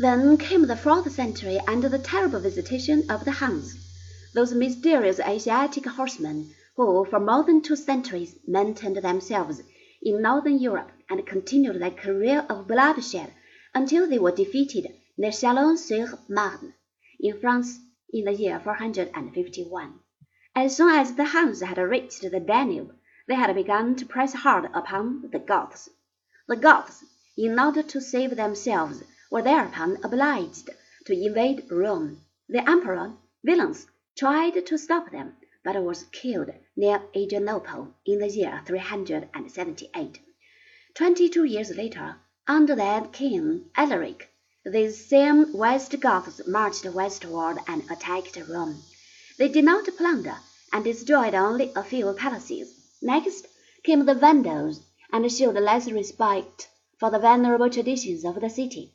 Then came the fourth century and the terrible visitation of the Huns, those mysterious Asiatic horsemen who for more than two centuries maintained themselves in northern Europe and continued their career of bloodshed until they were defeated near Chalons-sur-Marne in France in the year 451. As soon as the Huns had reached the Danube, they had begun to press hard upon the Goths. The Goths, in order to save themselves, were thereupon obliged to invade Rome. The Emperor Valens tried to stop them, but was killed near Adrianople in the year 378. Twenty-two years later, under that king Alaric, these same West Goths marched westward and attacked Rome. They did not plunder and destroyed only a few palaces. Next came the Vandals, and showed less respect for the venerable traditions of the city.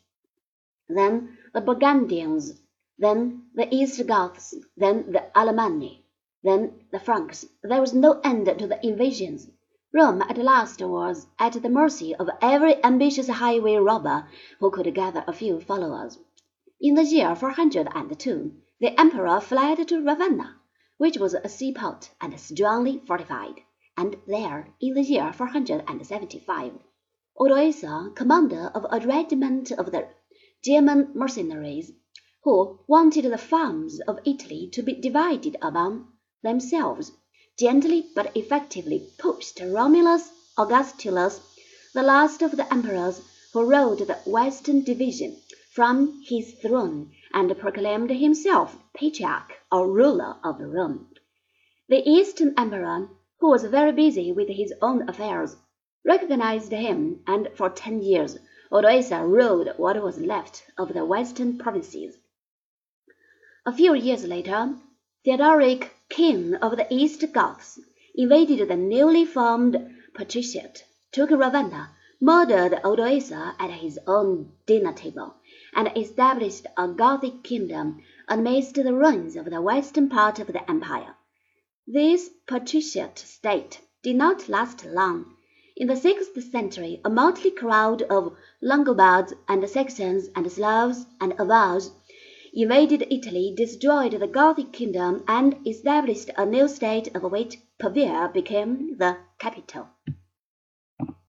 Then the Burgundians, then the East Goths, then the Alemanni, then the Franks. There was no end to the invasions. Rome at last was at the mercy of every ambitious highway robber who could gather a few followers. In the year 402, the emperor fled to Ravenna, which was a seaport and strongly fortified, and there, in the year 475, Odoacer, commander of a regiment of the German mercenaries, who wanted the farms of Italy to be divided among themselves, gently but effectively pushed Romulus Augustulus, the last of the emperors who ruled the Western division, from his throne, and proclaimed himself patriarch or ruler of Rome. The Eastern emperor, who was very busy with his own affairs, recognized him, and for ten years Odoacer ruled what was left of the western provinces. A few years later, Theodoric, king of the East Goths, invaded the newly formed patriciate, took Ravenna, murdered Odoacer at his own dinner table, and established a Gothic kingdom amidst the ruins of the western part of the empire. This patriciate state did not last long. In the sixth century a motley crowd of Longobards and Saxons and Slavs and Avars invaded Italy, destroyed the Gothic kingdom, and established a new state of which Pavia became the capital.